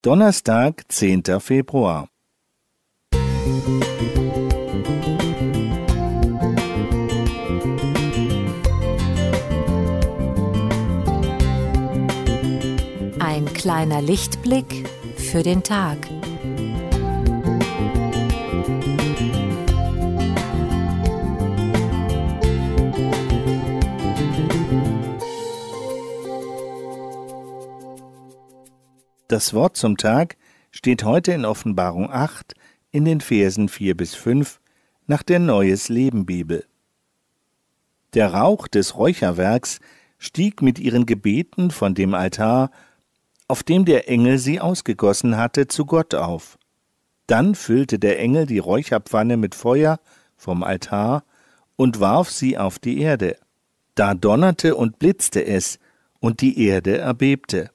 Donnerstag, 10. Februar. Ein kleiner Lichtblick für den Tag. Das Wort zum Tag steht heute in Offenbarung 8 in den Versen 4 bis 5 nach der Neues Leben Bibel. Der Rauch des Räucherwerks stieg mit ihren Gebeten von dem Altar, auf dem der Engel sie ausgegossen hatte, zu Gott auf. Dann füllte der Engel die Räucherpfanne mit Feuer vom Altar und warf sie auf die Erde. Da donnerte und blitzte es, und die Erde erbebte.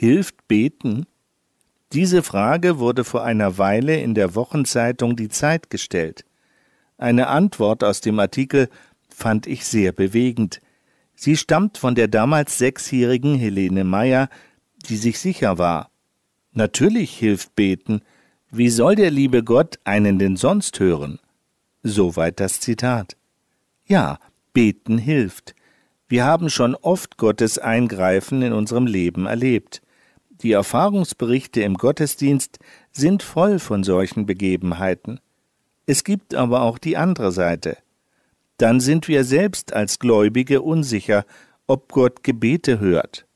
Hilft beten? Diese Frage wurde vor einer Weile in der Wochenzeitung Die Zeit gestellt. Eine Antwort aus dem Artikel fand ich sehr bewegend. Sie stammt von der damals sechsjährigen Helene Meyer, die sich sicher war. Natürlich hilft beten. Wie soll der liebe Gott einen denn sonst hören? Soweit das Zitat. Ja, beten hilft. Wir haben schon oft Gottes Eingreifen in unserem Leben erlebt. Die Erfahrungsberichte im Gottesdienst sind voll von solchen Begebenheiten. Es gibt aber auch die andere Seite. Dann sind wir selbst als Gläubige unsicher, ob Gott Gebete hört.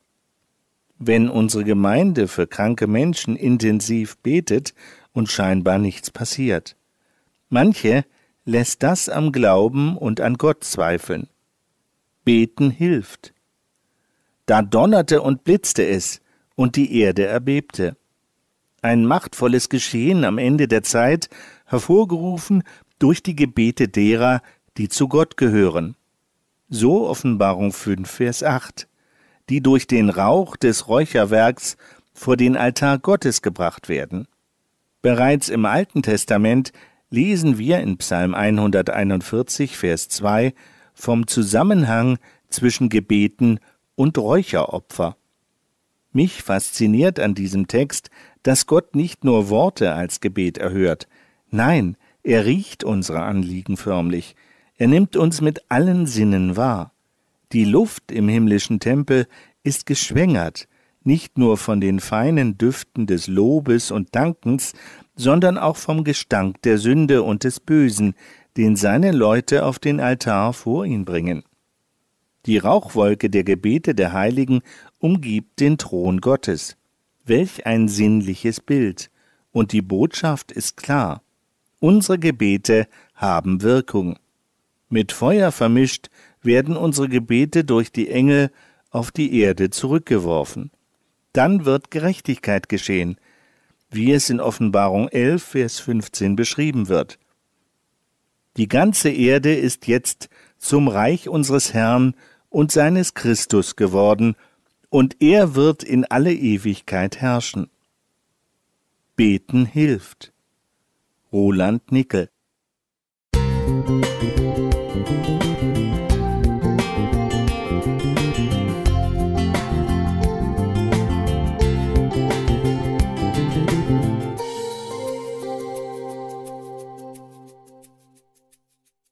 Wenn unsere Gemeinde für kranke Menschen intensiv betet und scheinbar nichts passiert. Manche lässt das am Glauben und an Gott zweifeln. Beten hilft. Da donnerte und blitzte es, und die Erde erbebte. Ein machtvolles Geschehen am Ende der Zeit, hervorgerufen durch die Gebete derer, die zu Gott gehören. So Offenbarung 5, Vers 8, die durch den Rauch des Räucherwerks vor den Altar Gottes gebracht werden. Bereits im Alten Testament lesen wir in Psalm 141, Vers 2 vom Zusammenhang zwischen Gebeten und Räucheropfer. Mich fasziniert an diesem Text, dass Gott nicht nur Worte als Gebet erhört, nein, er riecht unsere Anliegen förmlich, er nimmt uns mit allen Sinnen wahr. Die Luft im himmlischen Tempel ist geschwängert, nicht nur von den feinen Düften des Lobes und Dankens, sondern auch vom Gestank der Sünde und des Bösen, den seine Leute auf den Altar vor ihn bringen. Die Rauchwolke der Gebete der Heiligen umgibt den Thron Gottes. Welch ein sinnliches Bild. Und die Botschaft ist klar. Unsere Gebete haben Wirkung. Mit Feuer vermischt werden unsere Gebete durch die Engel auf die Erde zurückgeworfen. Dann wird Gerechtigkeit geschehen, wie es in Offenbarung 11, Vers 15 beschrieben wird. Die ganze Erde ist jetzt zum Reich unseres Herrn und seines Christus geworden, und er wird in alle Ewigkeit herrschen. Beten hilft. Roland Nickel